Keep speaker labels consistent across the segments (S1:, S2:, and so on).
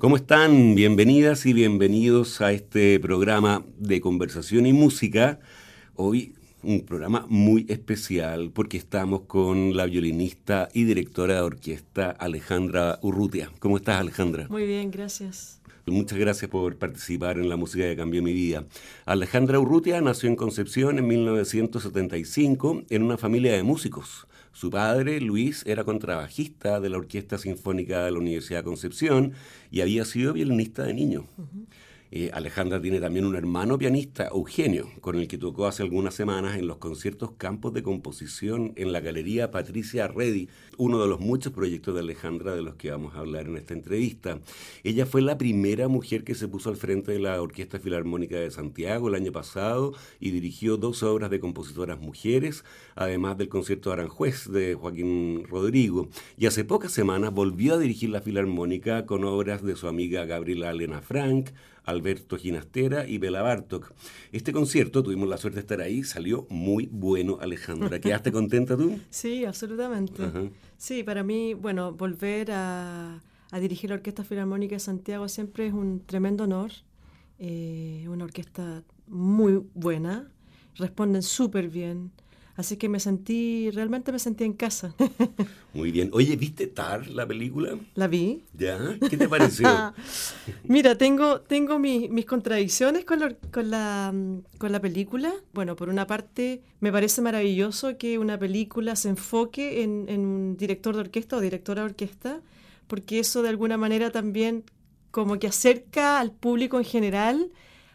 S1: ¿Cómo están? Bienvenidas y bienvenidos a este programa de conversación y música. Hoy un programa muy especial porque estamos con la violinista y directora de orquesta Alejandra Urrutia. ¿Cómo estás Alejandra?
S2: Muy bien, gracias.
S1: Muchas gracias por participar en la música que cambió mi vida. Alejandra Urrutia nació en Concepción en 1975 en una familia de músicos. Su padre, Luis, era contrabajista de la Orquesta Sinfónica de la Universidad de Concepción y había sido violinista de niño. Eh, Alejandra tiene también un hermano pianista, Eugenio, con el que tocó hace algunas semanas en los conciertos Campos de Composición en la Galería Patricia Reddy, uno de los muchos proyectos de Alejandra de los que vamos a hablar en esta entrevista. Ella fue la primera mujer que se puso al frente de la Orquesta Filarmónica de Santiago el año pasado y dirigió dos obras de compositoras mujeres, además del concierto Aranjuez de Joaquín Rodrigo. Y hace pocas semanas volvió a dirigir la Filarmónica con obras de su amiga Gabriela Elena Frank, Alberto Ginastera y Bela Bartok. Este concierto, tuvimos la suerte de estar ahí, salió muy bueno, Alejandra. ¿Quedaste contenta tú?
S2: Sí, absolutamente. Sí, para mí, bueno, volver a, dirigir la Orquesta Filarmónica de Santiago siempre es un tremendo honor. Eh, una orquesta muy buena, responden súper bien. Así que me sentí, realmente me sentí en casa.
S1: Muy bien. Oye, ¿viste Tar, la película?
S2: La vi.
S1: ¿Ya? ¿Qué te pareció?
S2: Mira, tengo, tengo mis contradicciones con, con, la, con la película. Bueno, por una parte, me parece maravilloso que una película se enfoque en, en un director de orquesta o directora de orquesta, porque eso de alguna manera también como que acerca al público en general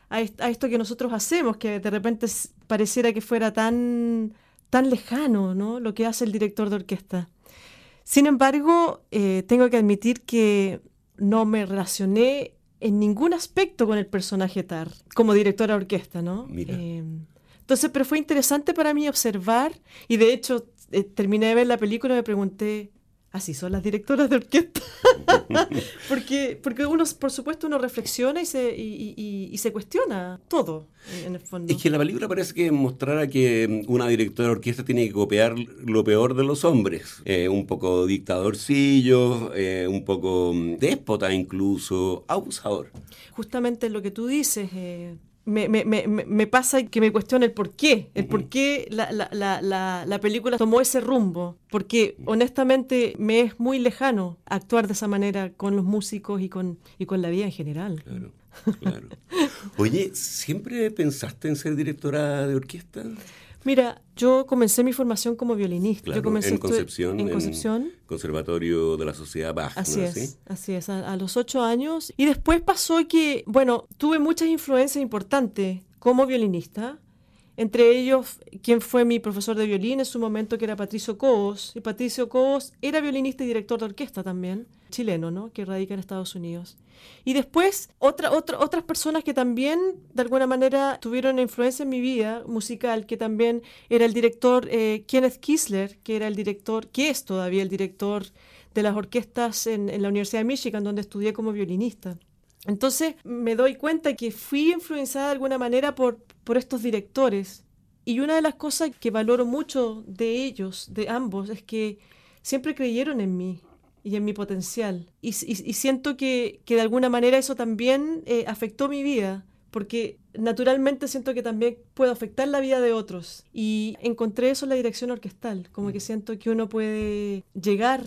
S2: a, esto que nosotros hacemos, que de repente pareciera que fuera tan tan lejano, ¿no? Lo que hace el director de orquesta. Sin embargo, eh, tengo que admitir que no me relacioné en ningún aspecto con el personaje Tar, como directora de orquesta, ¿no? Eh, entonces, pero fue interesante para mí observar, y de hecho eh, terminé de ver la película y me pregunté, así son las directoras de orquesta. porque, porque uno, por supuesto, uno reflexiona y se, y, se cuestiona todo, en el fondo.
S1: Es que la película parece que mostrara que una directora de orquesta tiene que copiar lo peor de los hombres. Eh, un poco dictadorcillo, eh, un poco déspota incluso, abusador.
S2: Justamente lo que tú dices, eh, me, me, me, me, pasa que me cuestiona el por qué, el por qué la, la, la, la, película tomó ese rumbo, porque honestamente me es muy lejano actuar de esa manera con los músicos y con, y con la vida en general.
S1: Claro, claro. Oye, ¿siempre pensaste en ser directora de orquesta?
S2: Mira, yo comencé mi formación como violinista. yo comencé
S1: en Concepción, en Concepción. Conservatorio de la Sociedad Bach.
S2: Así es, así es, a, los ocho años. Y después pasó que, bueno, tuve muchas influencias importantes como violinista. Entre ellos, quien fue mi profesor de violín en su momento, que era Patricio Cobos. Y Patricio Cobos era violinista y director de orquesta también, chileno, ¿no? Que radica en Estados Unidos. Y después, otra, otra, otras personas que también, de alguna manera, tuvieron influencia en mi vida musical, que también era el director eh, Kenneth Kisler, que era el director, que es todavía el director de las orquestas en, en la Universidad de Michigan, donde estudié como violinista. Entonces me doy cuenta que fui influenciada de alguna manera por, por estos directores. Y una de las cosas que valoro mucho de ellos, de ambos, es que siempre creyeron en mí y en mi potencial. Y, siento que, de alguna manera eso también eh, afectó mi vida, porque naturalmente siento que también puedo afectar la vida de otros. Y encontré eso en la dirección orquestal, como que siento que uno puede llegar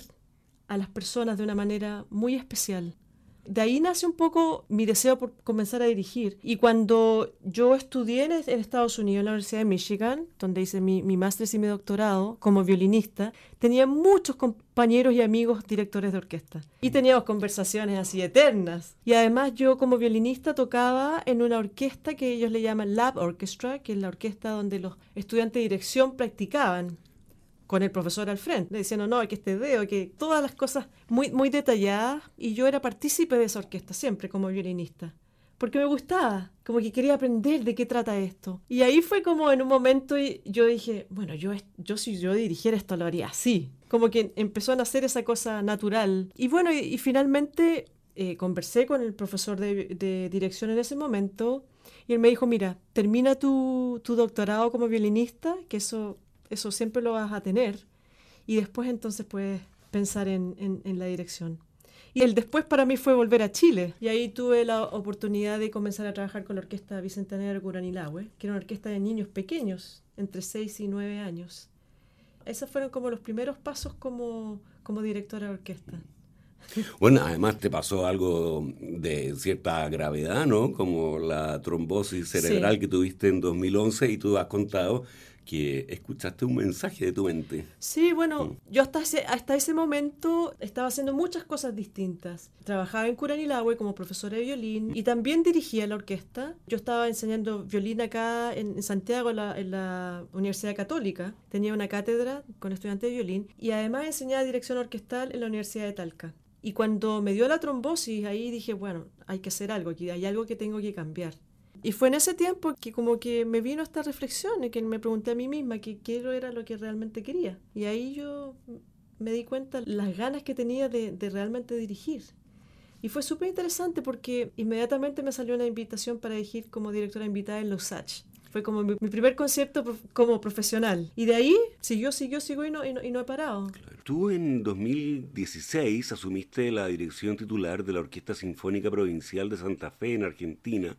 S2: a las personas de una manera muy especial. De ahí nace un poco mi deseo por comenzar a dirigir. Y cuando yo estudié en, Estados Unidos, en la Universidad de Michigan, donde hice mi, mi máster y mi doctorado como violinista, tenía muchos compañeros y amigos directores de orquesta. Y teníamos conversaciones así eternas. Y además yo como violinista tocaba en una orquesta que ellos le llaman Lab Orchestra, que es la orquesta donde los estudiantes de dirección practicaban con el profesor al frente, diciendo, no, que este dedo, que todas las cosas muy, muy detalladas. Y yo era partícipe de esa orquesta siempre como violinista, porque me gustaba, como que quería aprender de qué trata esto. Y ahí fue como en un momento yo dije, bueno, yo, yo si yo dirigiera esto lo haría así. Como que empezó a nacer esa cosa natural. Y bueno, y, finalmente eh, conversé con el profesor de, de dirección en ese momento y él me dijo, mira, termina tu, tu doctorado como violinista, que eso eso siempre lo vas a tener. Y después entonces puedes pensar en, en, la dirección. Y el después para mí fue volver a Chile. Y ahí tuve la oportunidad de comenzar a trabajar con la Orquesta Bicentenario Curanilahue, que era una orquesta de niños pequeños, entre 6 y 9 años. Esos fueron como los primeros pasos como, como directora de orquesta.
S1: Bueno, además te pasó algo de cierta gravedad, ¿no? Como la trombosis cerebral que tuviste en 2011 y tú has contado que escuchaste un mensaje de tu mente.
S2: Sí, bueno, mm. yo hasta ese, hasta ese momento estaba haciendo muchas cosas distintas. Trabajaba en Curanilahue como profesora de violín y también dirigía la orquesta. Yo estaba enseñando violín acá en, Santiago, en la Universidad Católica. Tenía una cátedra con estudiantes de violín y además enseñaba dirección orquestal en la Universidad de Talca. Y cuando me dio la trombosis, ahí dije, bueno, hay que hacer algo hay algo que tengo que cambiar. Y fue en ese tiempo que como que me vino esta reflexión y que me pregunté a mí misma qué era lo que realmente quería. Y ahí yo me di cuenta las ganas que tenía de, realmente dirigir. Y fue súper interesante porque inmediatamente me salió una invitación para dirigir como directora invitada en Lusach. Fue como mi, primer concierto como profesional. Y de ahí siguió, siguió, siguió y no, y no, he parado.
S1: Tú en 2016 asumiste la dirección titular de la Orquesta Sinfónica Provincial de Santa Fe en Argentina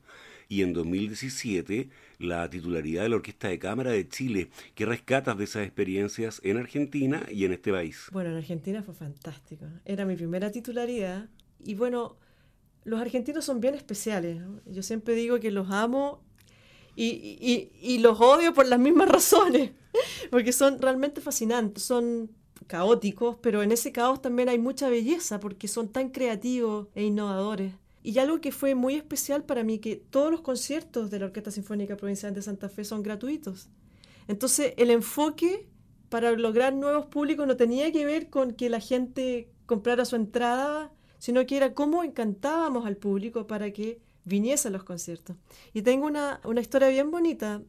S1: y en 2017 la titularidad de la Orquesta de Cámara de Chile. ¿Qué rescatas de esas experiencias en Argentina y en este país?
S2: Bueno, en Argentina fue fantástico. Era mi primera titularidad y bueno, los argentinos son bien especiales. Yo siempre digo que los amo y, los odio por las mismas razones, porque son realmente fascinantes, son caóticos, pero en ese caos también hay mucha belleza porque son tan creativos e innovadores. Y algo que fue muy especial para mí, que todos los conciertos de la Orquesta Sinfónica Provincial de Santa Fe son gratuitos. Entonces, el enfoque para lograr nuevos públicos no tenía que ver con que la gente comprara su entrada, sino que era cómo encantábamos al público para que viniese a los conciertos. Y tengo una, una historia bien bonita.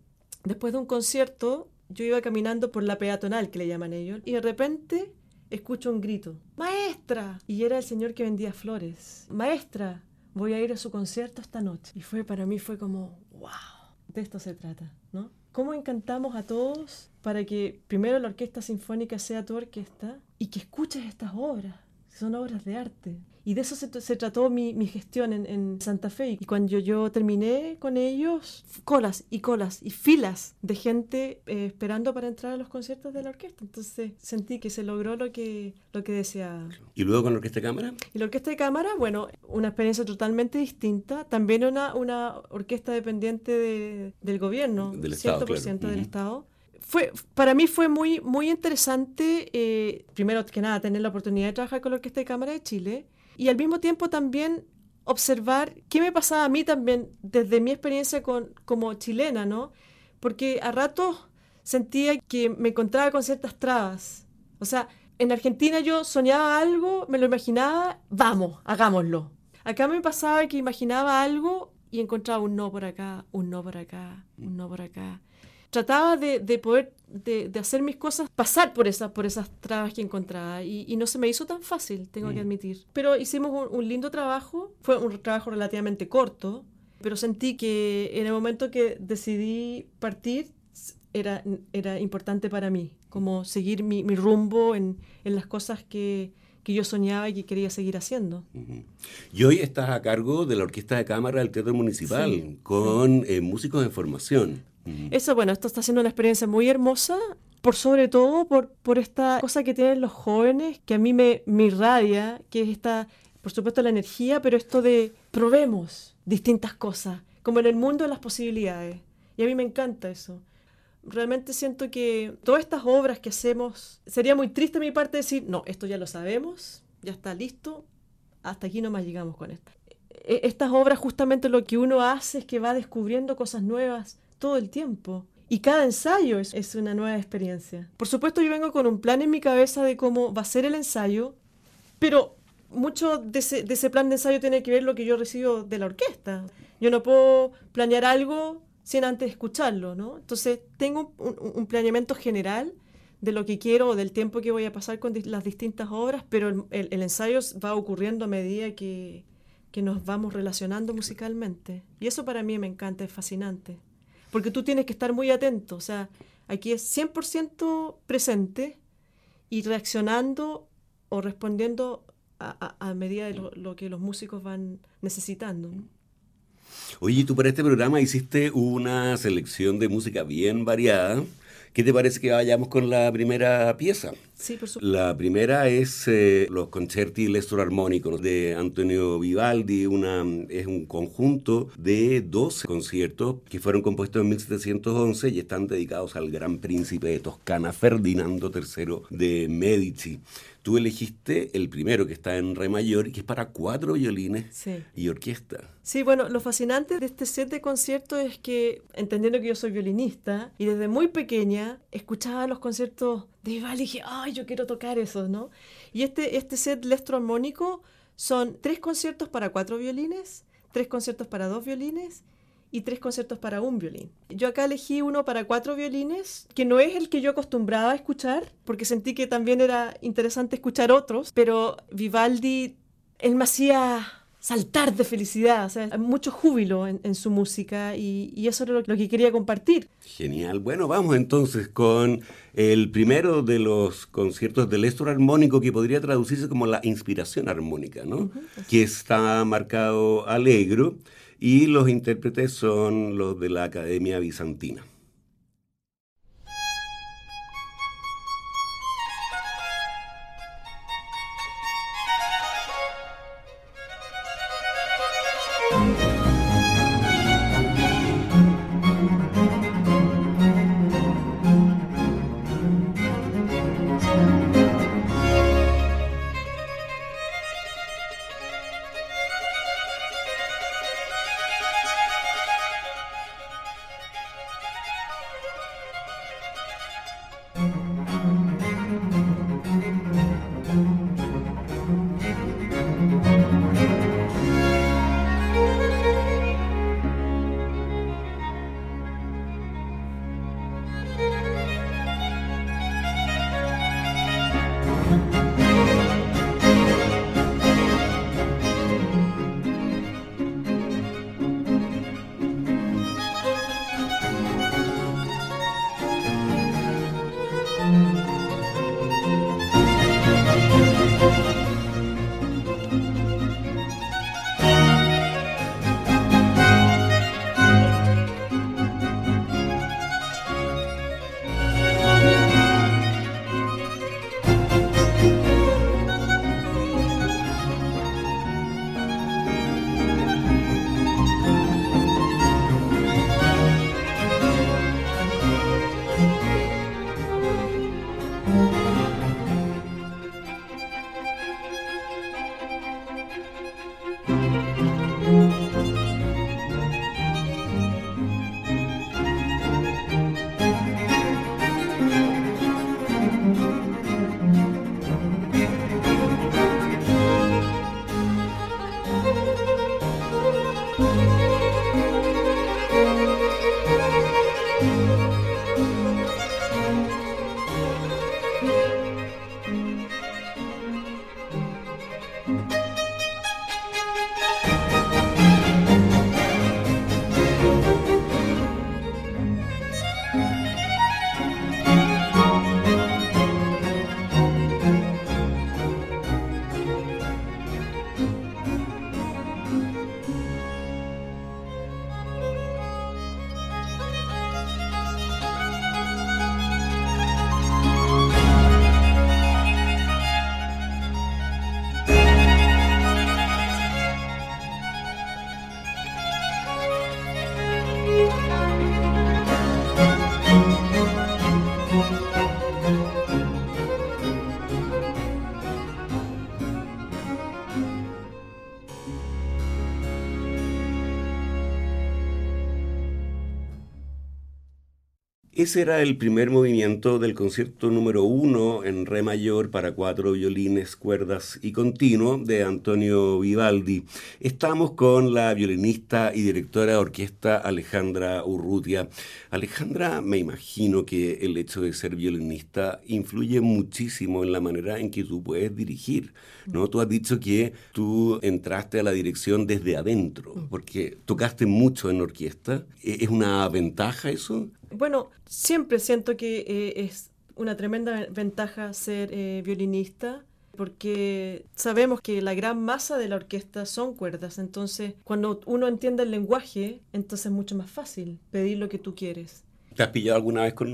S2: Después de un concierto, yo iba caminando por la peatonal, que le llaman ellos, y de repente escucho un grito, ¡Maestra! Y era el señor que vendía flores. ¡Maestra! voy a ir a su concierto esta noche. Y fue para mí fue como, wow, de esto se trata, ¿no? ¿Cómo encantamos a todos para que primero la orquesta sinfónica sea tu orquesta y que escuches estas obras? Son obras de arte. Y de eso se, trató mi, gestión en, Santa Fe. Y cuando yo, terminé con ellos, colas y colas y filas de gente eh, esperando para entrar a los conciertos de la orquesta. Entonces sentí que se logró lo que, lo que deseaba.
S1: ¿Y luego con la orquesta de cámara?
S2: Y la orquesta de cámara, bueno, una experiencia totalmente distinta. También una, una orquesta dependiente del gobierno, del 100% Estado, del Estado fue, para mí fue muy, muy interesante, eh, primero que nada, tener la oportunidad de trabajar con la Orquesta de Cámara de Chile y al mismo tiempo también observar qué me pasaba a mí también desde mi experiencia con, como chilena, ¿no? Porque a ratos sentía que me encontraba con ciertas trabas. O sea, en Argentina yo soñaba algo, me lo imaginaba, vamos, hagámoslo. Acá me pasaba que imaginaba algo y encontraba un no por acá, un no por acá, un no por acá trataba de, de poder de, de, hacer mis cosas pasar por, esa, por esas trabas que encontraba y, y no se me hizo tan fácil, tengo que mm. admitir. Pero hicimos un, lindo trabajo, fue un trabajo relativamente corto, pero sentí que en el momento que decidí partir era, era importante para mí, como seguir mi, mi rumbo en, en las cosas que, que yo soñaba y que quería seguir haciendo.
S1: Y hoy estás a cargo de la Orquesta de Cámara del Teatro Municipal, con eh, músicos de formación.
S2: Eso, bueno, esto está siendo una experiencia muy hermosa, por sobre todo por, por esta cosa que tienen los jóvenes, que a mí me, me irradia, que es esta por supuesto la energía, pero esto de probemos distintas cosas, como en el mundo de las posibilidades. Y a mí me encanta eso. Realmente siento que todas estas obras que hacemos, sería muy triste de mi parte decir, no, esto ya lo sabemos, ya está listo, hasta aquí nomás llegamos con esto. E, estas obras justamente lo que uno hace es que va descubriendo cosas nuevas todo el tiempo. Y cada ensayo es, una nueva experiencia. Por supuesto, yo vengo con un plan en mi cabeza de cómo va a ser el ensayo, pero mucho de ese, plan de ensayo tiene que ver lo que yo recibo de la orquesta. Yo no puedo planear algo sin antes escucharlo, ¿no? Entonces, tengo un, un, planeamiento general de lo que quiero o del tiempo que voy a pasar con las distintas obras, pero el, ensayo va ocurriendo a medida que nos vamos relacionando musicalmente. Y eso para mí me encanta, es fascinante. Porque tú tienes que estar muy atento, o sea, aquí es 100% presente y reaccionando o respondiendo a, medida de lo, que los músicos van necesitando.
S1: Oye, tú para este programa hiciste una selección de música bien variada. ¿Qué te parece que vayamos con la primera pieza?
S2: Sí, por supuesto.
S1: La primera es eh, los concerti Lestor Armónicos de Antonio Vivaldi. Una, es un conjunto de 12 conciertos que fueron compuestos en 1711 y están dedicados al gran príncipe de Toscana, Ferdinando III de Medici. Tú elegiste el primero que está en re mayor y que es para cuatro violines
S2: sí.
S1: y orquesta.
S2: Sí, bueno, lo fascinante de este set de conciertos es que, entendiendo que yo soy violinista y desde muy pequeña escuchaba los conciertos de Vivaldi y dije, ay, yo quiero tocar esos, ¿no? Y este, este set electroarmónico son tres conciertos para cuatro violines, tres conciertos para dos violines y tres conciertos para un violín. Yo acá elegí uno para cuatro violines, que no es el que yo acostumbraba a escuchar, porque sentí que también era interesante escuchar otros, pero Vivaldi, él me hacía saltar de felicidad, o sea, mucho júbilo en, en su música y, y, eso era lo, lo, que quería compartir.
S1: Genial. Bueno, vamos entonces con el primero de los conciertos del Estor armónico que podría traducirse como la inspiración armónica, ¿no? Uh -huh. Que está marcado alegro y los intérpretes son los de la Academia Bizantina. Ese era el primer movimiento del concierto número uno en re mayor para cuatro violines, cuerdas y continuo de Antonio Vivaldi. Estamos con la violinista y directora de orquesta Alejandra Urrutia. Alejandra, me imagino que el hecho de ser violinista influye muchísimo en la manera en que tú puedes dirigir. ¿no? Tú has dicho que tú entraste a la dirección desde adentro, porque tocaste mucho en orquesta. ¿E-, ¿Es una ventaja eso?
S2: Bueno, siempre siento que eh, es una tremenda ventaja ser eh, violinista porque sabemos que la gran masa de la orquesta son cuerdas, entonces cuando uno entiende el lenguaje, entonces es mucho más fácil pedir lo que tú quieres.
S1: ¿Te has pillado alguna vez con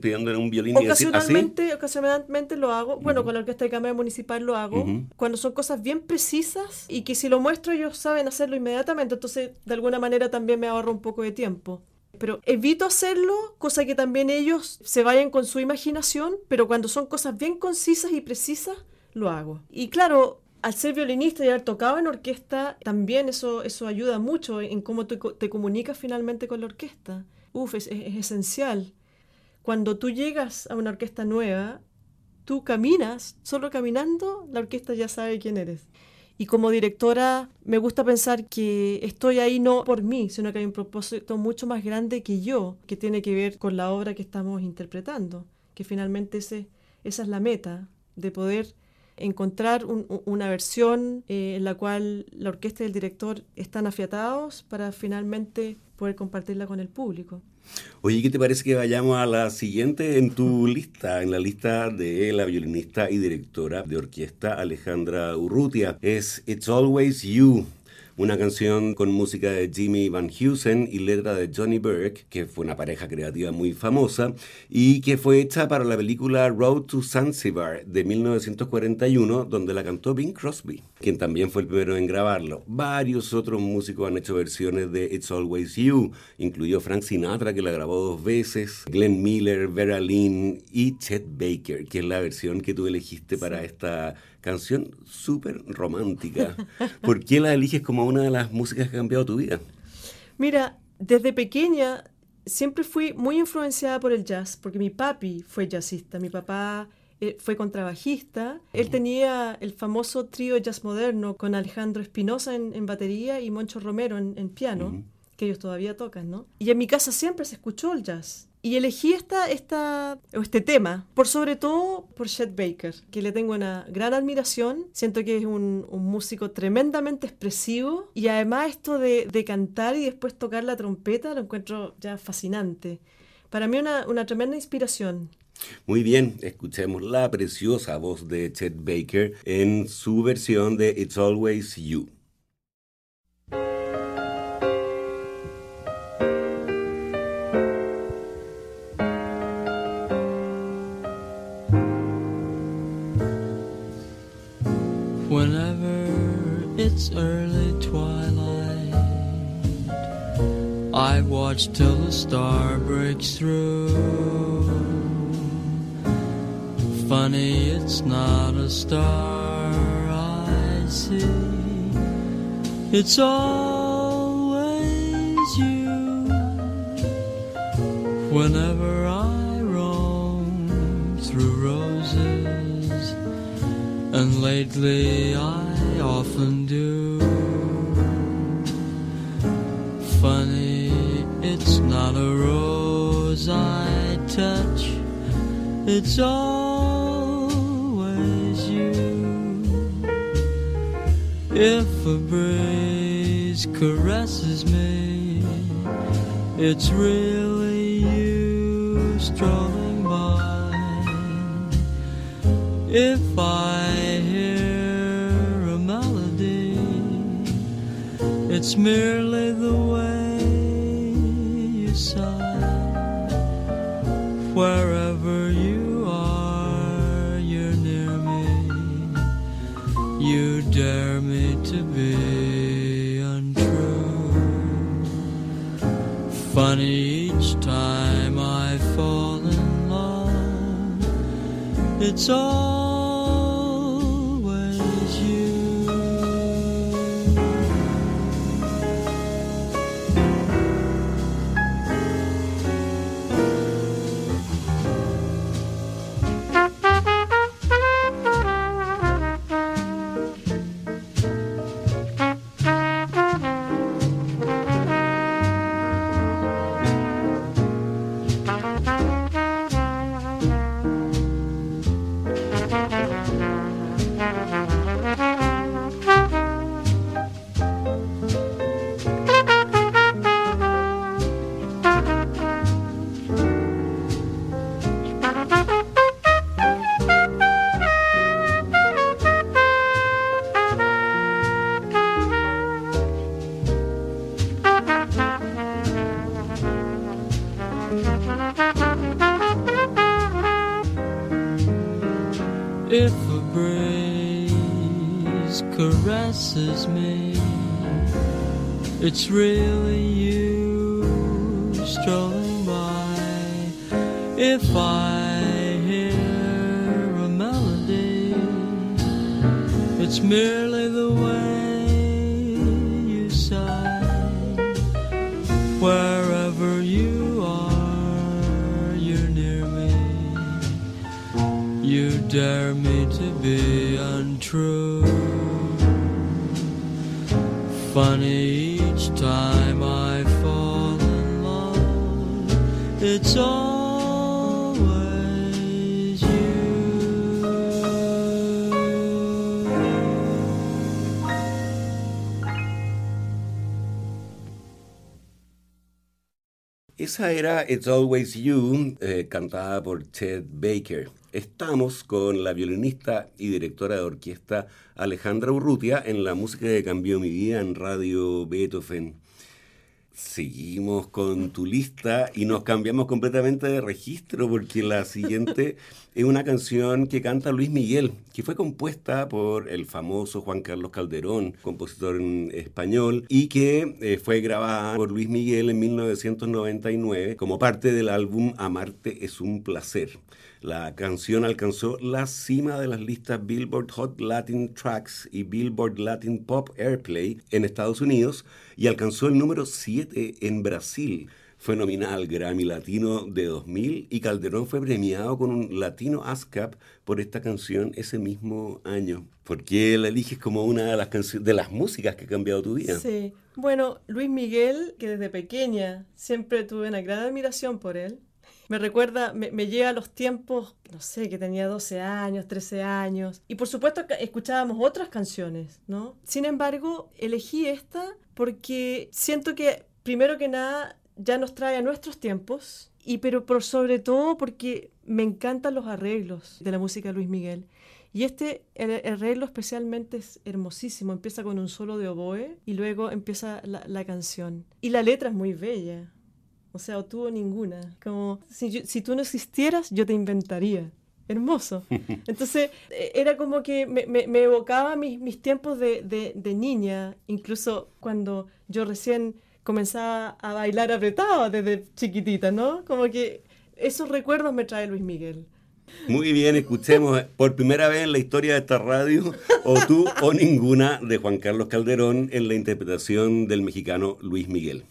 S1: pidiendo un violín?
S2: Ocasionalmente, ocasionalmente lo hago. Bueno, con la Orquesta de Cámara Municipal lo hago. Cuando son cosas bien precisas y que si lo muestro ellos saben hacerlo inmediatamente. Entonces, de alguna manera también me ahorro un poco de tiempo. Pero evito hacerlo, cosa que también ellos se vayan con su imaginación, pero cuando son cosas bien concisas y precisas, lo hago. Y claro, al ser violinista y haber tocado en orquesta, también eso, eso ayuda mucho en cómo te, te comunicas finalmente con la orquesta. Uf, es, es, esencial. Cuando tú llegas a una orquesta nueva, tú caminas, solo caminando, la orquesta ya sabe quién eres. Y como directora me gusta pensar que estoy ahí no por mí, sino que hay un propósito mucho más grande que yo, que tiene que ver con la obra que estamos interpretando, que finalmente ese, esa es la meta, de poder encontrar una versión eh, en la cual la orquesta y el director están afiatados para finalmente poder compartirla con el público.
S1: Oye, ¿qué te parece que vayamos a la siguiente en tu lista, en la lista de la violinista y directora de orquesta Alejandra Urrutia? Es It's Always You una canción con música de Jimmy Van Heusen y letra de Johnny Burke, que fue una pareja creativa muy famosa y que fue hecha para la película Road to Zanzibar de 1941, donde la cantó Bing Crosby, quien también fue el primero en grabarlo. Varios otros músicos han hecho versiones de It's Always You, incluido Frank Sinatra, que la grabó dos veces, Glenn Miller, Vera Lynn y Chet Baker, que es la versión que tú elegiste para esta canción súper romántica. ¿Por qué la eliges como una de las músicas que ha cambiado tu vida?
S2: Mira, desde pequeña siempre fui muy influenciada por el jazz, porque mi papi fue jazzista, mi papá eh, fue contrabajista. Él tenía el famoso trío jazz moderno con Alejandro Espinosa en, batería y Moncho Romero en, piano, que ellos todavía tocan, ¿no? Y en mi casa siempre se escuchó el jazz. Y elegí esta, este tema, por sobre todo por Chet Baker, que le tengo una gran admiración. Siento que es un, músico tremendamente expresivo y además esto de, cantar y después tocar la trompeta lo encuentro ya fascinante. Para mí una, una tremenda inspiración.
S1: Muy bien, escuchemos la preciosa voz de Chet Baker en su versión de It's Always You.
S3: Early twilight. I watch till the star breaks through. Funny, it's not a star I see. It's always you. Whenever I roam through roses, and lately I often do. Funny, it's not a rose I touch, it's always you. If a breeze caresses me, it's really you strolling by. If I It's merely the way you sigh. Wherever you are, you're near me. You dare me to be untrue. Funny each time I fall in love. It's all caresses me, it's really Funny each time I fall in love, it's always you.
S1: Esa era It's Always You, eh, cantada por Chet Baker. Estamos con la violinista y directora de orquesta Alejandra Urrutia en la música que cambió mi vida en Radio Beethoven. Seguimos con tu lista y nos cambiamos completamente de registro porque la siguiente es una canción que canta Luis Miguel, que fue compuesta por el famoso Juan Carlos Calderón, compositor español, y que eh, fue grabada por Luis Miguel en 1999 como parte del álbum Amarte es un placer. La canción alcanzó la cima de las listas Billboard Hot Latin Tracks y Billboard Latin Pop Airplay en Estados Unidos y alcanzó el número 7 en Brasil. Fue nominada al Grammy Latino de 2000 y Calderón fue premiado con un Latino ASCAP por esta canción ese mismo año. ¿Por qué la eliges como una de las, canciones, de las músicas que ha cambiado tu vida?
S2: Sí. Bueno, Luis Miguel, que desde pequeña siempre tuve una gran admiración por él. Me recuerda, me, me lleva a los tiempos, no sé, que tenía 12 años, 13 años. Y por supuesto escuchábamos otras canciones, ¿no? Sin embargo, elegí esta porque siento que, primero que nada, ya nos trae a nuestros tiempos. Y pero por sobre todo porque me encantan los arreglos de la música de Luis Miguel. Y este el arreglo especialmente es hermosísimo. Empieza con un solo de oboe y luego empieza la canción. Y la letra es muy bella. O sea, o tú o ninguna. Como si, yo- si tú no existieras, yo te inventaría. Hermoso. Entonces, eh, era como que me, me- me evocaba mis, mis tiempos de, de- de niña, incluso cuando yo recién comenzaba a bailar apretado desde chiquitita, ¿no? Como que esos recuerdos me trae Luis Miguel.
S1: Muy bien, escuchemos por primera vez en la historia de esta radio o tú o ninguna de Juan Carlos Calderón en la interpretación del mexicano Luis Miguel.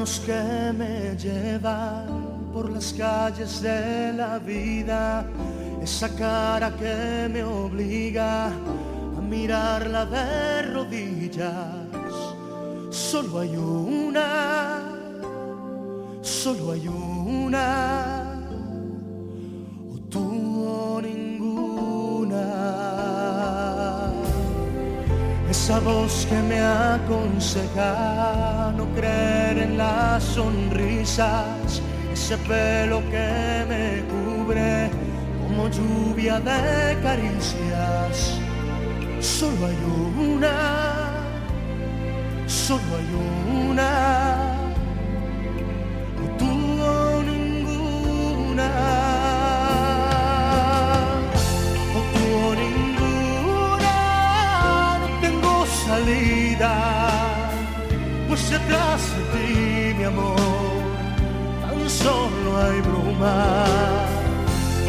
S4: Que me llevan por las calles de la vida, esa cara que me obliga a mirarla de rodillas. Solo hay una, solo hay una, Esa voz que me aconseja no creer en las sonrisas, ese pelo que me cubre como lluvia de caricias. Solo hay una, solo hay una, salida, pues detrás de ti, mi amor, tan solo hay bruma.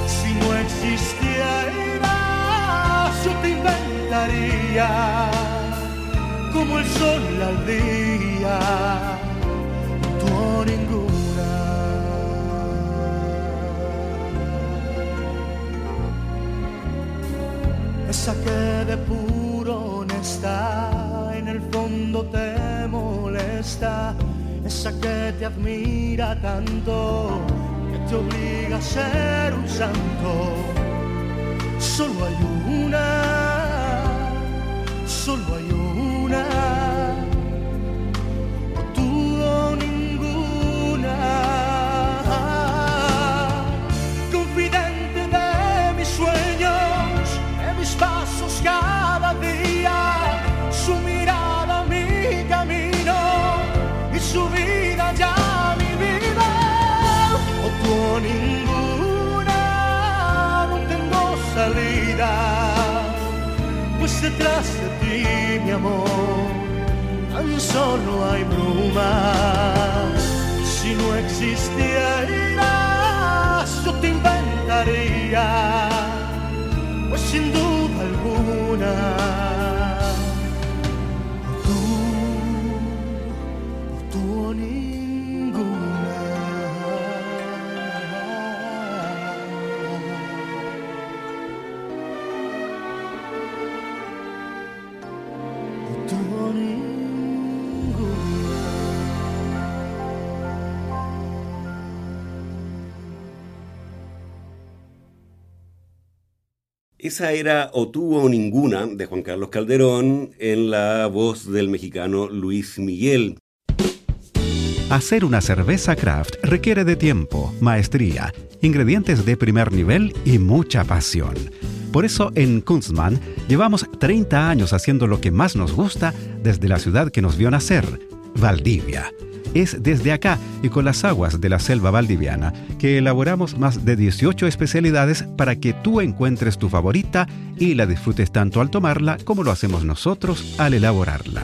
S4: Si no existieras, yo te inventaría como el sol al día, tú ninguna. esa que de puro honesta en te molesta, esa que te admira tanto que te obliga a ser un santo. Solo hay una, solo hay una, detrás de ti, mi amor, tan solo hay bruma. Si no existieras, yo te inventaría, pues sin duda alguna
S1: Esa era O tuvo o ninguna de Juan Carlos Calderón en la voz del mexicano Luis Miguel.
S5: Hacer una cerveza craft requiere de tiempo, maestría, ingredientes de primer nivel y mucha pasión. Por eso en Kunstmann llevamos 30 años haciendo lo que más nos gusta desde la ciudad que nos vio nacer, Valdivia es desde acá y con las aguas de la selva valdiviana que elaboramos más de 18 especialidades para que tú encuentres tu favorita y la disfrutes tanto al tomarla como lo hacemos nosotros al elaborarla.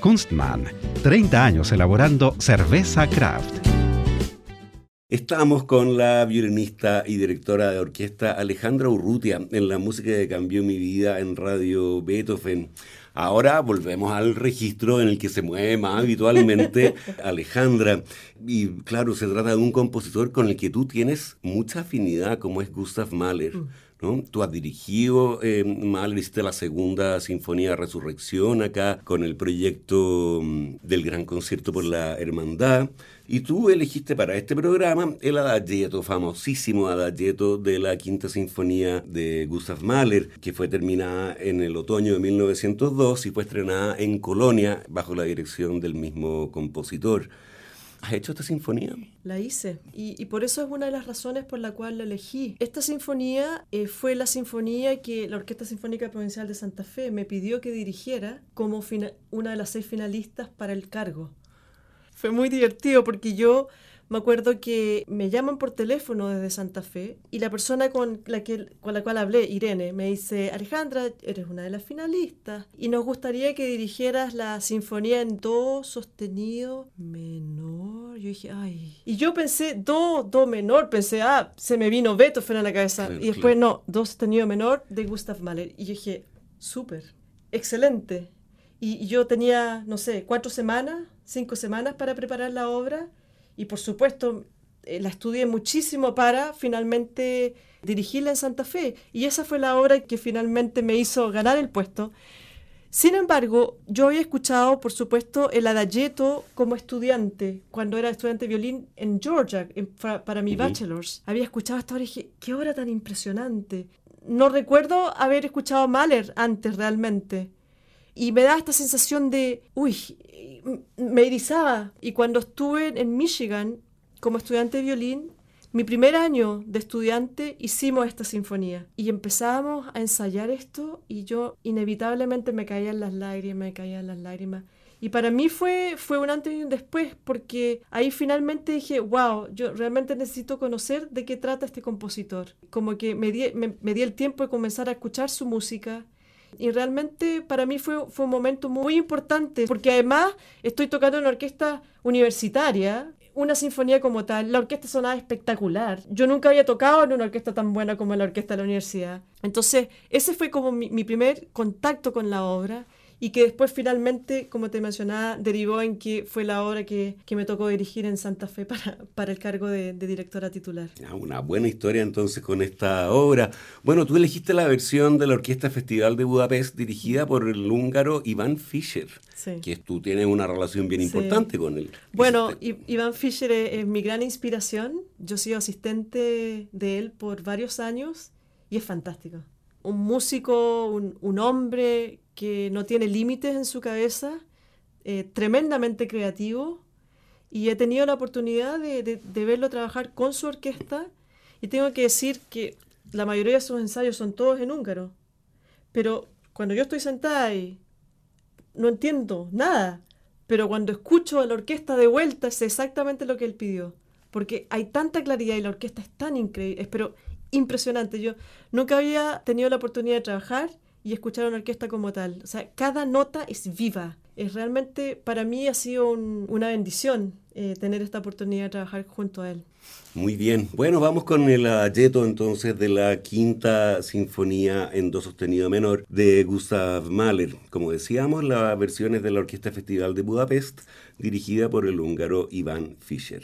S5: Kunstmann, 30 años elaborando cerveza craft.
S1: Estamos con la violinista y directora de orquesta Alejandra Urrutia en la música que cambió mi vida en Radio Beethoven. Ahora volvemos al registro en el que se mueve más habitualmente Alejandra. Y claro, se trata de un compositor con el que tú tienes mucha afinidad, como es Gustav Mahler. Mm. ¿No? Tú has dirigido, eh, Mahler, hiciste la segunda Sinfonía Resurrección acá con el proyecto mm, del Gran Concierto por la Hermandad. Y tú elegiste para este programa el adagietto, famosísimo adagietto de la Quinta Sinfonía de Gustav Mahler, que fue terminada en el otoño de 1902 y fue estrenada en Colonia bajo la dirección del mismo compositor. ¿Has hecho esta sinfonía?
S2: La hice y, por eso es una de las razones por la cual la elegí. Esta sinfonía eh, fue la sinfonía que la Orquesta Sinfónica Provincial de Santa Fe me pidió que dirigiera como una de las seis finalistas para el cargo fue muy divertido porque yo me acuerdo que me llaman por teléfono desde Santa Fe y la persona con la, que, con la cual hablé, Irene, me dice, Alejandra, eres una de las finalistas y nos gustaría que dirigieras la sinfonía en do sostenido menor. Yo dije, ay. Y yo pensé, do, do menor, pensé, ah, se me vino Beethoven a la cabeza. y después, no, do sostenido menor de Gustav Mahler. Y yo dije, súper, excelente. Y yo tenía, no sé, cuatro semanas cinco semanas para preparar la obra y por supuesto eh, la estudié muchísimo para finalmente dirigirla en Santa Fe y esa fue la obra que finalmente me hizo ganar el puesto. Sin embargo, yo había escuchado, por supuesto, el adagietto como estudiante, cuando era estudiante de violín en Georgia, para mi bachelor's. Había escuchado esta obra y dije, qué obra tan impresionante. No recuerdo haber escuchado Mahler antes realmente. Y me da esta sensación de, uy, me erizaba. Y cuando estuve en Michigan como estudiante de violín, mi primer año de estudiante hicimos esta sinfonía y empezábamos a ensayar esto y yo inevitablemente me caían las lágrimas, me caían las lágrimas. Y para mí fue, fue un antes y un después, porque ahí finalmente dije, wow, yo realmente necesito conocer de qué trata este compositor. Como que me di, me di el tiempo de comenzar a escuchar su música, y realmente para mí fue, fue un momento muy importante, porque además estoy tocando en una orquesta universitaria, una sinfonía como tal. La orquesta sonaba espectacular. Yo nunca había tocado en una orquesta tan buena como la orquesta de la universidad. Entonces, ese fue como mi, mi primer contacto con la obra y que después finalmente, como te mencionaba, derivó en que fue la obra que, que me tocó dirigir en Santa Fe para, para el cargo de, directora titular.
S1: una buena historia entonces con esta obra. Bueno, tú elegiste la versión de la Orquesta Festival de Budapest dirigida por el húngaro Iván Fischer, que tú tienes una relación bien importante con él.
S2: Bueno, Iván Fischer es, mi gran inspiración. Yo he sido asistente de él por varios años y es fantástico. Un músico, un, un hombre que no tiene límites en su cabeza, eh, tremendamente creativo, y he tenido la oportunidad de, verlo trabajar con su orquesta, y tengo que decir que la mayoría de sus ensayos son todos en húngaro, pero cuando yo estoy sentada y no entiendo nada, pero cuando escucho a la orquesta de vuelta es exactamente lo que él pidió, porque hay tanta claridad y la orquesta es tan increíble, pero impresionante. Yo nunca había tenido la oportunidad de trabajar y escuchar una orquesta como tal. O sea, cada nota es viva. Es realmente, para mí ha sido un- una bendición eh, tener esta oportunidad de trabajar junto a él.
S1: Muy bien. Bueno, vamos con el ayeto entonces de la quinta sinfonía en do sostenido menor de Gustav Mahler. Como decíamos, la versión es de la Orquesta Festival de Budapest, dirigida por el húngaro Iván Fischer.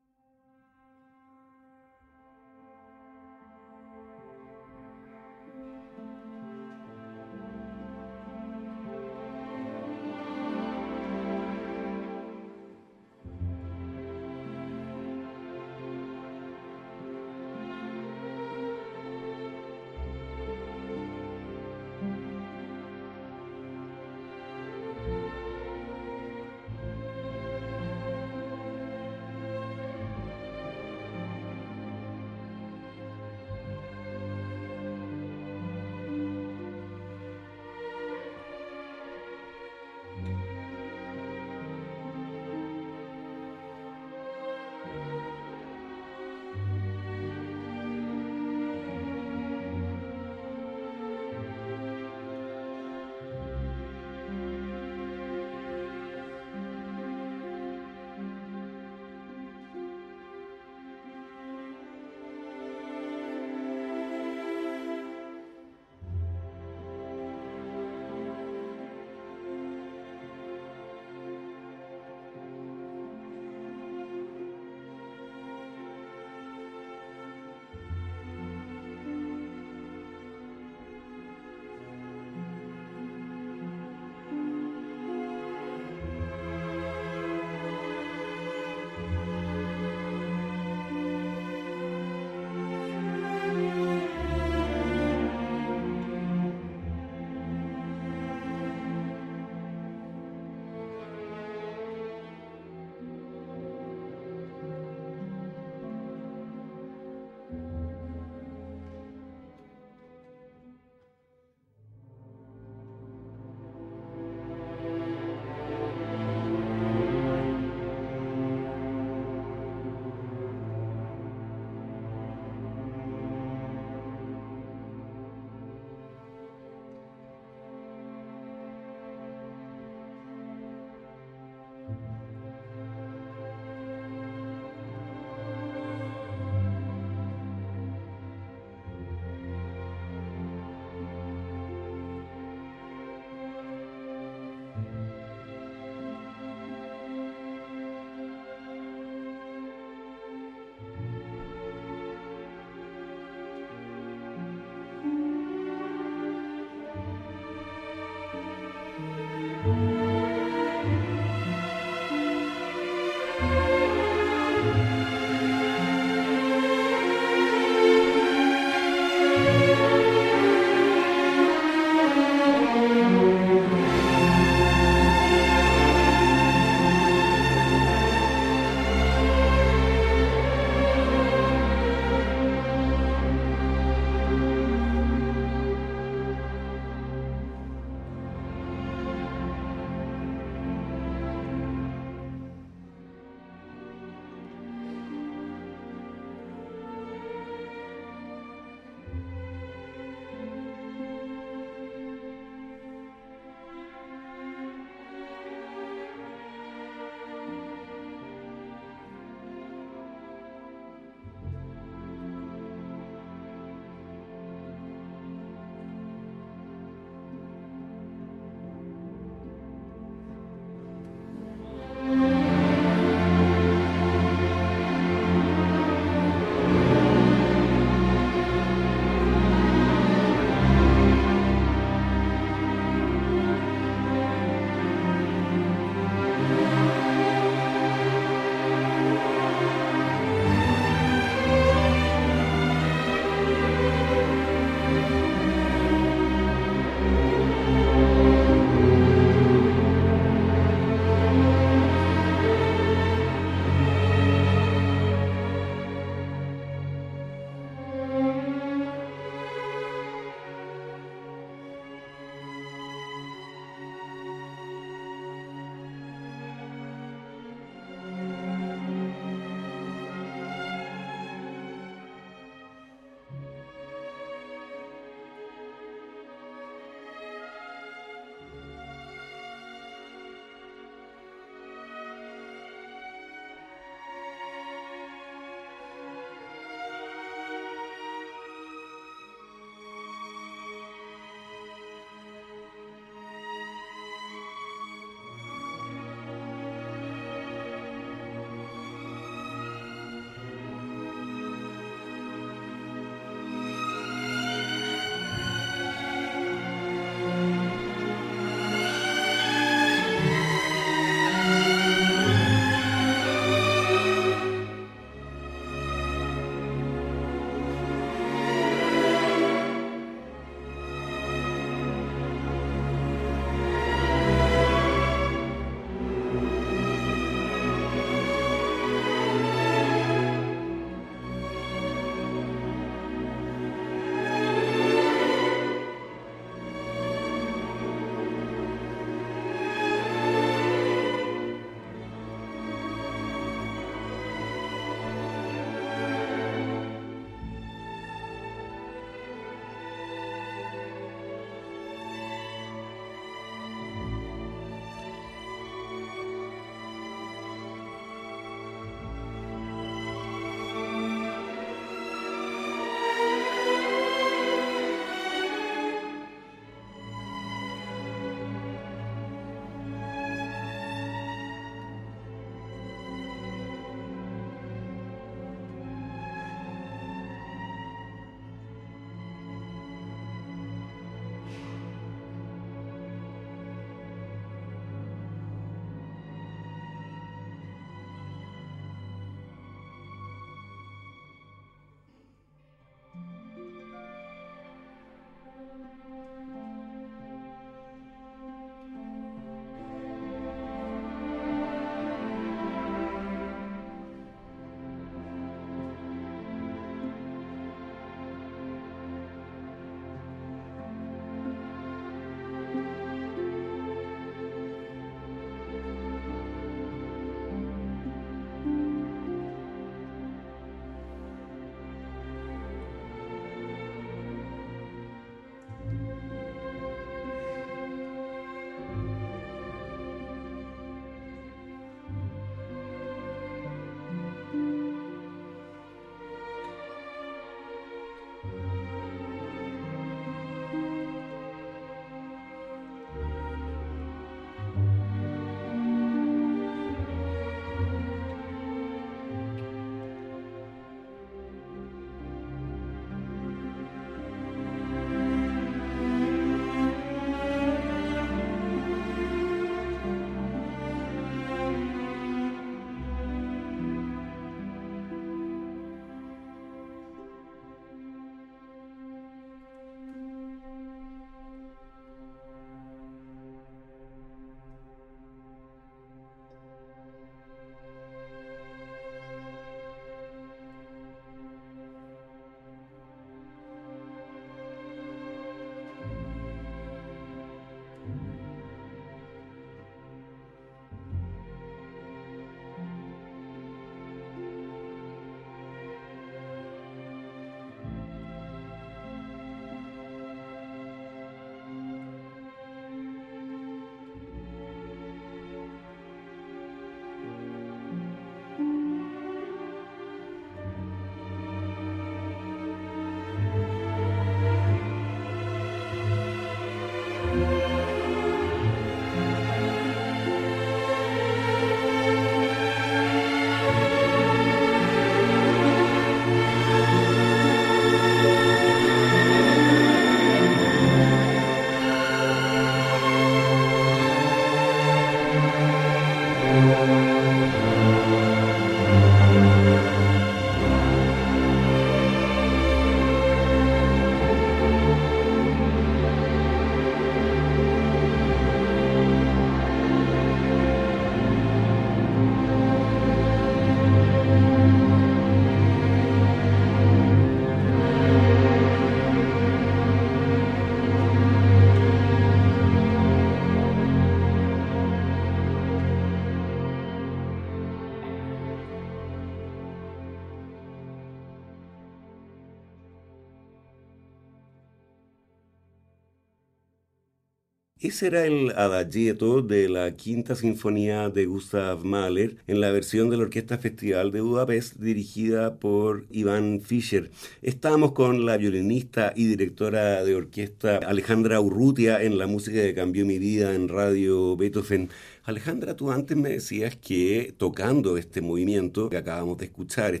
S1: Ese era el adagietto de la Quinta Sinfonía de Gustav Mahler en la versión de la Orquesta Festival de Budapest dirigida por Iván Fischer. Estábamos con la violinista y directora de orquesta Alejandra Urrutia en la música que cambió mi vida en Radio Beethoven. Alejandra, tú antes me decías que tocando este movimiento que acabamos de escuchar,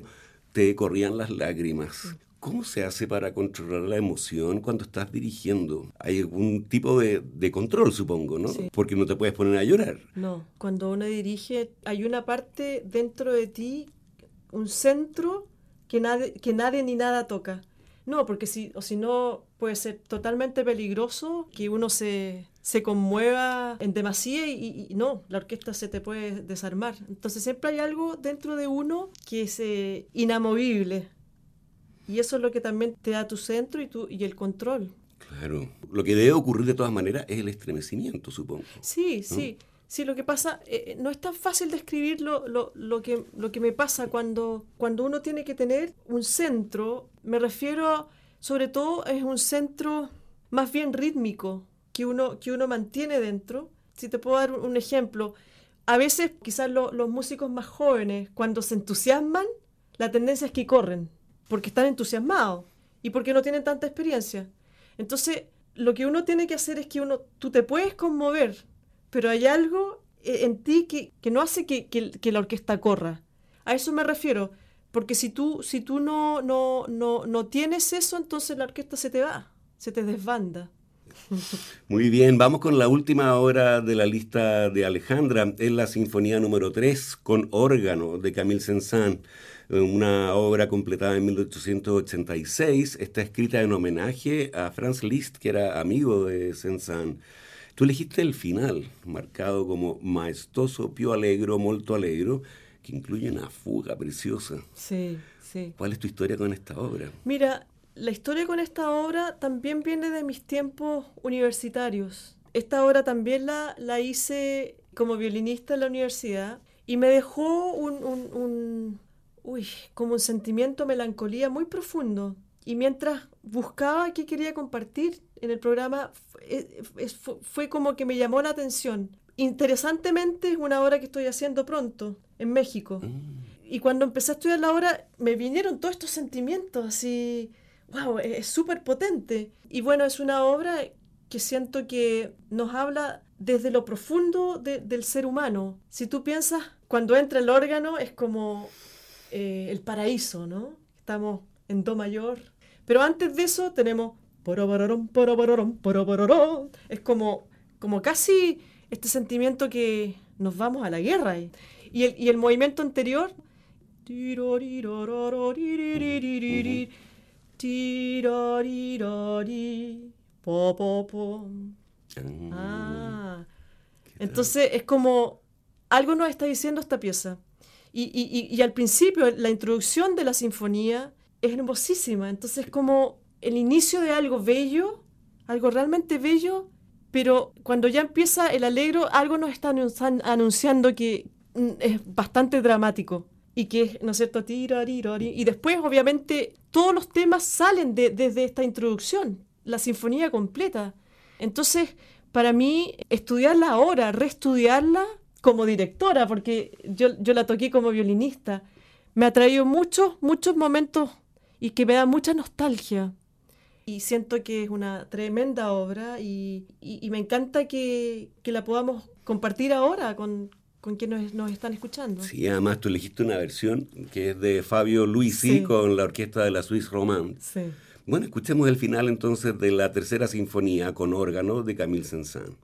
S1: te corrían las lágrimas. ¿Cómo se hace para controlar la emoción cuando estás dirigiendo? Hay algún tipo de, control, supongo, ¿no? Porque no te puedes poner a llorar.
S2: No, cuando uno dirige, hay una parte dentro de ti, un centro que nadie, que nadie ni nada toca. No, porque si, o si no, puede ser totalmente peligroso que uno se, se conmueva en demasía y, y, no, la orquesta se te puede desarmar. Entonces siempre hay algo dentro de uno que es eh, inamovible y eso es lo que también te da tu centro y, tu, y el control.
S1: Claro. Lo que debe ocurrir de todas maneras es el estremecimiento, supongo.
S2: Sí, sí. Sí, lo que pasa, eh, eh, no es tan fácil describir lo, lo, que, lo que me pasa cuando, cuando uno tiene que tener un centro. Me refiero, sobre todo, es un centro más bien rítmico que uno, que uno mantiene dentro. Si te puedo dar un ejemplo, a veces quizás los músicos más jóvenes, cuando se entusiasman, la tendencia es que corren porque están entusiasmados y porque no tienen tanta experiencia. Entonces, lo que uno tiene que hacer es que uno, tú te puedes conmover, pero hay algo eh, en ti que, no hace que, que, la orquesta corra. A eso me refiero, porque si tú, si tú no, no, no, no tienes eso, entonces la orquesta se te va, se te desbanda.
S1: Muy bien, vamos con la última obra de la lista de Alejandra, es la Sinfonía número 3 con órgano de Camille Saint-Saëns una obra completada en 1886. Está escrita en homenaje a Franz Liszt, que era amigo de Saint-Saëns. Tú elegiste el final, marcado como maestoso, pio alegro, molto alegro, que incluye una fuga preciosa.
S2: Sí, sí.
S1: ¿Cuál es tu historia con esta obra?
S2: Mira, la historia con esta obra también viene de mis tiempos universitarios. Esta obra también la, la hice como violinista en la universidad y me dejó un, uy, como un sentimiento melancolía muy profundo. Y mientras buscaba qué quería compartir en el programa, fue, como que me llamó la atención. Interesantemente, es una obra que estoy haciendo pronto, en México. Mm. Y cuando empecé a estudiar la obra, me vinieron todos estos sentimientos así, wow, es súper potente. Y bueno, es una obra que siento que nos habla desde lo profundo del ser humano. Si tú piensas, cuando entra el órgano, es como eh, el paraíso, ¿no? Estamos en Do mayor. Pero antes de eso tenemos... Es como, como casi este sentimiento que nos vamos a la guerra. Y el, y el movimiento anterior... Ah, entonces es como algo nos está diciendo esta pieza. Y, al principio, la introducción de la sinfonía es hermosísima. Entonces, como el inicio de algo bello, algo realmente bello, pero cuando ya empieza el alegro, algo nos está anunciando que mm, es bastante dramático y que es, ¿no es cierto? Y después, obviamente, todos los temas salen desde esta introducción, la sinfonía completa. Entonces, para mí, estudiarla ahora, reestudiarla, como directora, porque yo, yo la toqué como violinista, me ha traído muchos, muchos momentos y que me da mucha nostalgia. Y siento que es una tremenda obra y, me encanta que, la podamos compartir ahora con, con quienes nos, están escuchando.
S1: Sí, además tú elegiste una versión que es de Fabio Luisi con la orquesta de la Swiss Romance.
S2: Sí.
S1: Bueno, escuchemos el final entonces de la tercera sinfonía con órgano de Camille Saint-Saëns.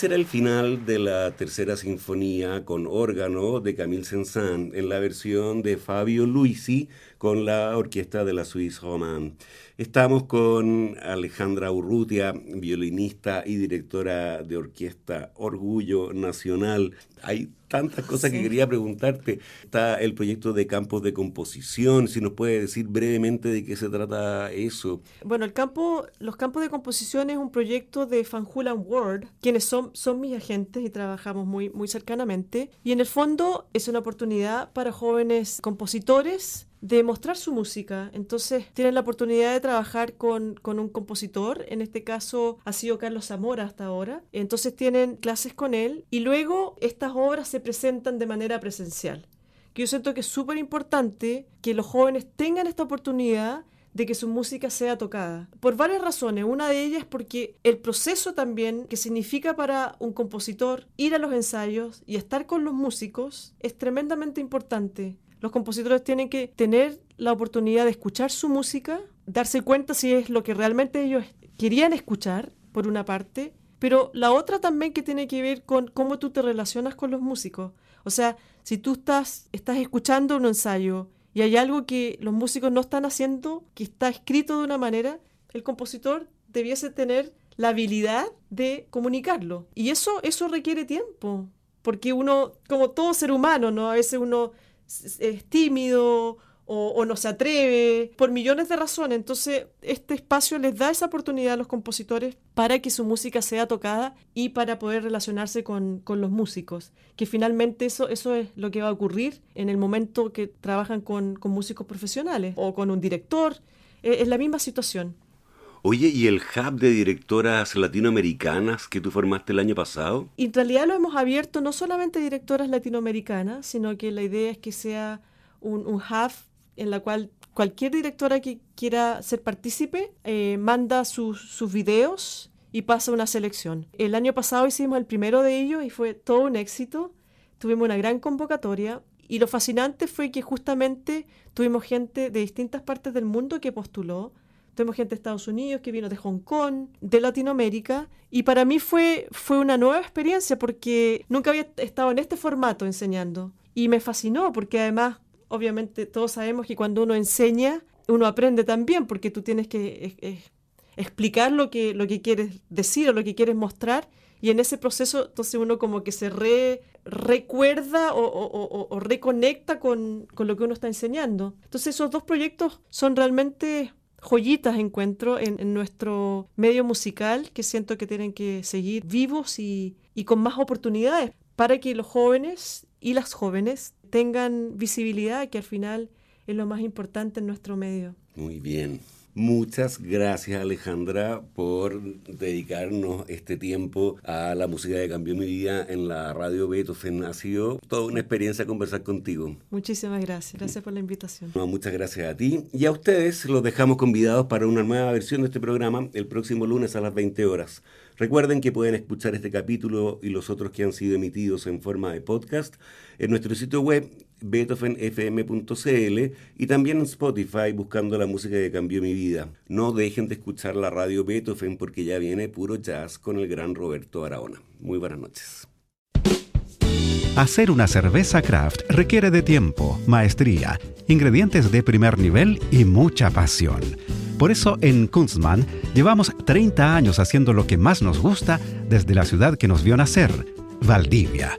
S1: Ese era el final de la tercera sinfonía con órgano de Camille Saint-Saëns en la versión de Fabio Luisi con la orquesta de la Suisse Romande. Estamos con Alejandra Urrutia, violinista y directora de orquesta Orgullo Nacional. Hay tantas cosas que quería preguntarte. Está el proyecto de campos de composición, si nos puede decir brevemente de qué se trata eso.
S2: Bueno, el campo, los campos de composición es un proyecto de Fanhulan World, quienes son, son mis agentes y trabajamos muy, muy cercanamente. Y en el fondo es una oportunidad para jóvenes compositores de mostrar su música. Entonces tienen la oportunidad de trabajar con, con, un compositor, en este caso ha sido Carlos Zamora hasta ahora. Entonces tienen clases con él y luego estas obras se presentan de manera presencial. Que yo siento que es súper importante que los jóvenes tengan esta oportunidad de que su música sea tocada. Por varias razones. Una de ellas porque el proceso también que significa para un compositor ir a los ensayos y estar con los músicos es tremendamente importante. Los compositores tienen que tener la oportunidad de escuchar su música, darse cuenta si es lo que realmente ellos querían escuchar, por una parte, pero la otra también que tiene que ver con cómo tú te relacionas con los músicos. O sea, si tú estás, estás escuchando un ensayo y hay algo que los músicos no están haciendo, que está escrito de una manera, el compositor debiese tener la habilidad de comunicarlo. Y eso, eso requiere tiempo, porque uno, como todo ser humano, ¿no? A veces uno es tímido o, no se atreve, por millones de razones. Entonces, este espacio les da esa oportunidad a los compositores para que su música sea tocada y para poder relacionarse con, los músicos. Que finalmente eso, eso es lo que va a ocurrir en el momento que trabajan con, músicos profesionales o con un director. es la misma situación.
S1: Oye, ¿y el hub de directoras latinoamericanas que tú formaste el año pasado?
S2: en realidad lo hemos abierto no solamente a directoras latinoamericanas, sino que la idea es que sea un, hub en la cual cualquier directora que quiera ser partícipe eh, manda sus videos y pasa una selección. El año pasado hicimos el primero de ellos y fue todo un éxito. Tuvimos una gran convocatoria y lo fascinante fue que justamente tuvimos gente de distintas partes del mundo que postuló tenemos gente de Estados Unidos que vino de Hong Kong, de Latinoamérica, y para mí fue, fue una nueva experiencia porque nunca había estado en este formato enseñando. Y me fascinó porque además, obviamente, todos sabemos que cuando uno enseña, uno aprende también porque tú tienes que explicar lo que, lo que quieres decir o lo que quieres mostrar. Y en ese proceso, entonces uno como que se recuerda o, reconecta con, con, lo que uno está enseñando. Entonces esos dos proyectos son realmente joyitas encuentro en, nuestro medio musical que siento que tienen que seguir vivos y, y con más oportunidades para que los jóvenes y las jóvenes tengan visibilidad, que al final es lo más importante en nuestro medio.
S1: Muy bien. Muchas gracias Alejandra por dedicarnos este tiempo a la música que cambió mi vida en la radio Beethoven. Ha sido toda una experiencia conversar contigo.
S2: Muchísimas gracias, gracias por la invitación.
S1: muchas gracias a ti y a ustedes los dejamos convidados para una nueva versión de este programa el próximo lunes a las 20 horas. Recuerden que pueden escuchar este capítulo y los otros que han sido emitidos en forma de podcast en nuestro sitio web beethovenfm.cl y también en Spotify buscando la música que cambió mi vida. No dejen de escuchar la radio Beethoven porque ya viene puro jazz con el gran Roberto Aragona. Muy buenas noches.
S5: Hacer una cerveza craft requiere de tiempo, maestría, ingredientes de primer nivel y mucha pasión. Por eso en Kunstmann llevamos 30 años haciendo lo que más nos gusta desde la ciudad que nos vio nacer, Valdivia.